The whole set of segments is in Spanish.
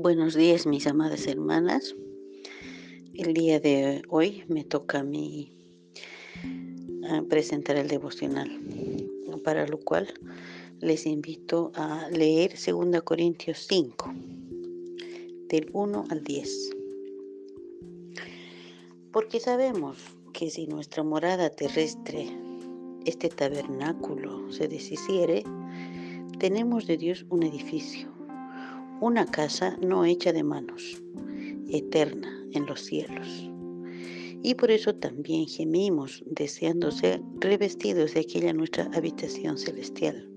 Buenos días, mis amadas hermanas. El día de hoy me toca a mí ah, presentar el devocional, para lo cual les invito a leer 2 Corintios 5, del 1 al 10. Porque sabemos que si nuestra morada terrestre, este tabernáculo, se deshiciere, tenemos de Dios un edificio una casa no hecha de manos, eterna en los cielos. Y por eso también gemimos deseando ser revestidos de aquella nuestra habitación celestial,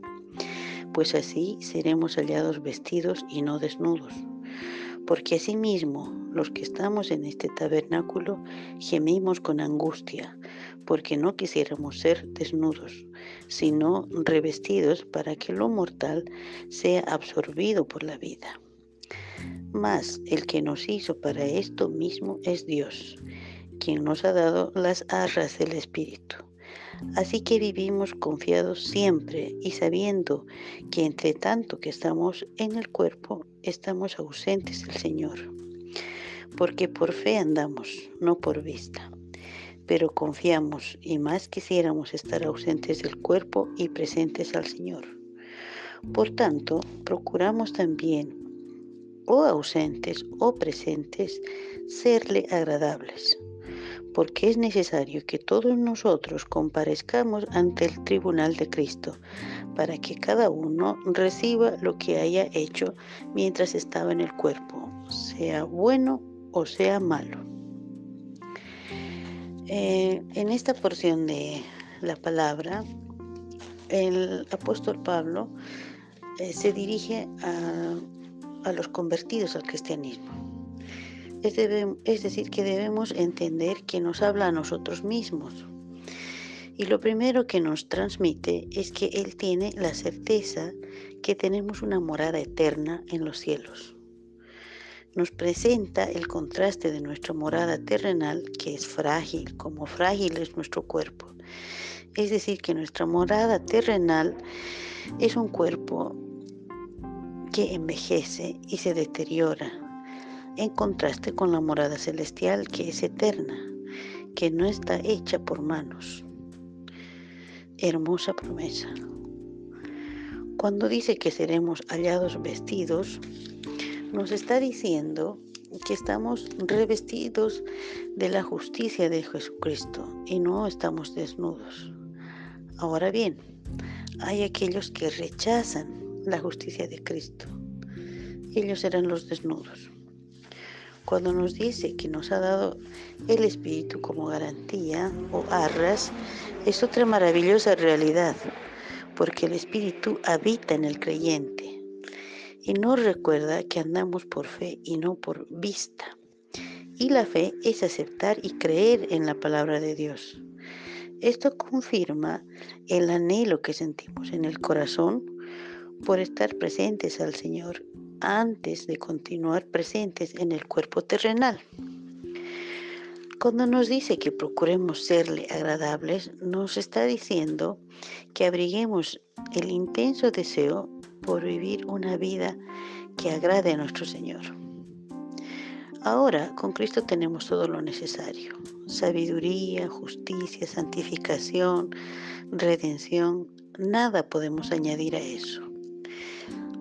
pues así seremos hallados vestidos y no desnudos. Porque asimismo los que estamos en este tabernáculo gemimos con angustia, porque no quisiéramos ser desnudos, sino revestidos para que lo mortal sea absorbido por la vida. Mas el que nos hizo para esto mismo es Dios, quien nos ha dado las arras del Espíritu. Así que vivimos confiados siempre y sabiendo que entre tanto que estamos en el cuerpo, estamos ausentes del Señor. Porque por fe andamos, no por vista pero confiamos y más quisiéramos estar ausentes del cuerpo y presentes al Señor. Por tanto, procuramos también, o ausentes o presentes, serle agradables, porque es necesario que todos nosotros comparezcamos ante el tribunal de Cristo, para que cada uno reciba lo que haya hecho mientras estaba en el cuerpo, sea bueno o sea malo. Eh, en esta porción de la palabra, el apóstol Pablo eh, se dirige a, los convertidos al cristianismo. Es, es decir, que debemos entender que nos habla a nosotros mismos. Y lo primero que nos transmite es que Él tiene la certeza que tenemos una morada eterna en los cielos nos presenta el contraste de nuestra morada terrenal, que es frágil, como frágil es nuestro cuerpo. Es decir, que nuestra morada terrenal es un cuerpo que envejece y se deteriora, en contraste con la morada celestial, que es eterna, que no está hecha por manos. Hermosa promesa. Cuando dice que seremos hallados vestidos, nos está diciendo que estamos revestidos de la justicia de Jesucristo y no estamos desnudos. Ahora bien, hay aquellos que rechazan la justicia de Cristo. Ellos eran los desnudos. Cuando nos dice que nos ha dado el Espíritu como garantía o arras, es otra maravillosa realidad, porque el Espíritu habita en el creyente y nos recuerda que andamos por fe y no por vista. Y la fe es aceptar y creer en la palabra de Dios. Esto confirma el anhelo que sentimos en el corazón por estar presentes al Señor antes de continuar presentes en el cuerpo terrenal. Cuando nos dice que procuremos serle agradables, nos está diciendo que abriguemos el intenso deseo por vivir una vida que agrade a nuestro Señor. Ahora con Cristo tenemos todo lo necesario. Sabiduría, justicia, santificación, redención. Nada podemos añadir a eso.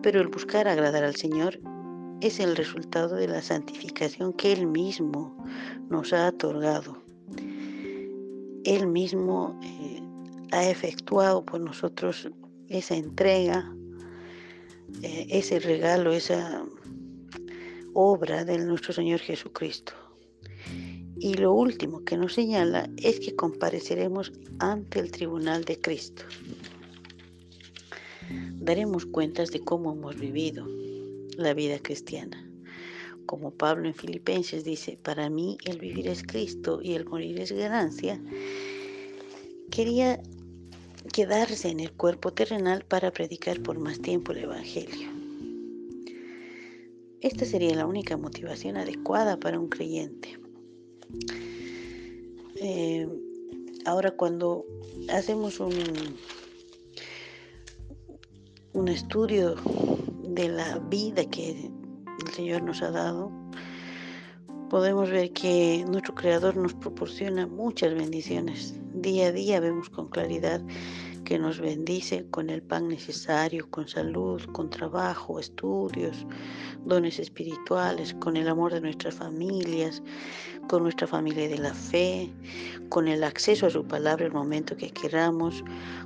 Pero el buscar agradar al Señor es el resultado de la santificación que Él mismo nos ha otorgado. Él mismo eh, ha efectuado por nosotros esa entrega eh, ese regalo, esa obra de nuestro Señor Jesucristo. Y lo último que nos señala es que compareceremos ante el tribunal de Cristo. Daremos cuentas de cómo hemos vivido la vida cristiana. Como Pablo en Filipenses dice, para mí el vivir es Cristo y el morir es ganancia. Quería quedarse en el cuerpo terrenal para predicar por más tiempo el Evangelio. Esta sería la única motivación adecuada para un creyente. Eh, ahora cuando hacemos un, un estudio de la vida que el Señor nos ha dado, podemos ver que nuestro Creador nos proporciona muchas bendiciones. Día a día vemos con claridad que nos bendice con el pan necesario, con salud, con trabajo, estudios, dones espirituales, con el amor de nuestras familias, con nuestra familia de la fe, con el acceso a su palabra el momento que queramos,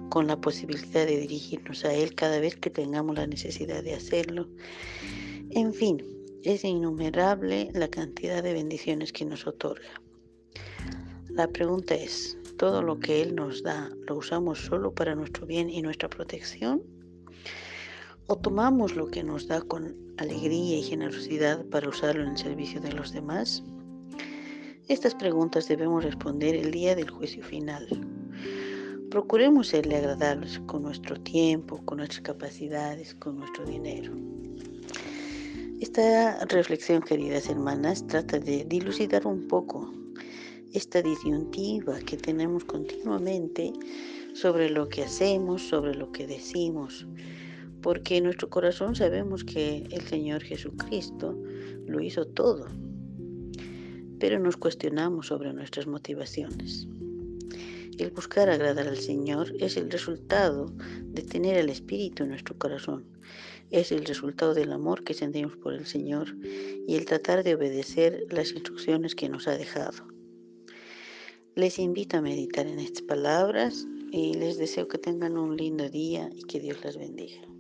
con la posibilidad de dirigirnos a Él cada vez que tengamos la necesidad de hacerlo. En fin, es innumerable la cantidad de bendiciones que nos otorga. La pregunta es, todo lo que Él nos da lo usamos solo para nuestro bien y nuestra protección? ¿O tomamos lo que nos da con alegría y generosidad para usarlo en el servicio de los demás? Estas preguntas debemos responder el día del juicio final. Procuremos serle agradables con nuestro tiempo, con nuestras capacidades, con nuestro dinero. Esta reflexión, queridas hermanas, trata de dilucidar un poco esta disyuntiva que tenemos continuamente sobre lo que hacemos, sobre lo que decimos, porque en nuestro corazón sabemos que el Señor Jesucristo lo hizo todo, pero nos cuestionamos sobre nuestras motivaciones. El buscar agradar al Señor es el resultado de tener el Espíritu en nuestro corazón. Es el resultado del amor que sentimos por el Señor y el tratar de obedecer las instrucciones que nos ha dejado. Les invito a meditar en estas palabras y les deseo que tengan un lindo día y que Dios las bendiga.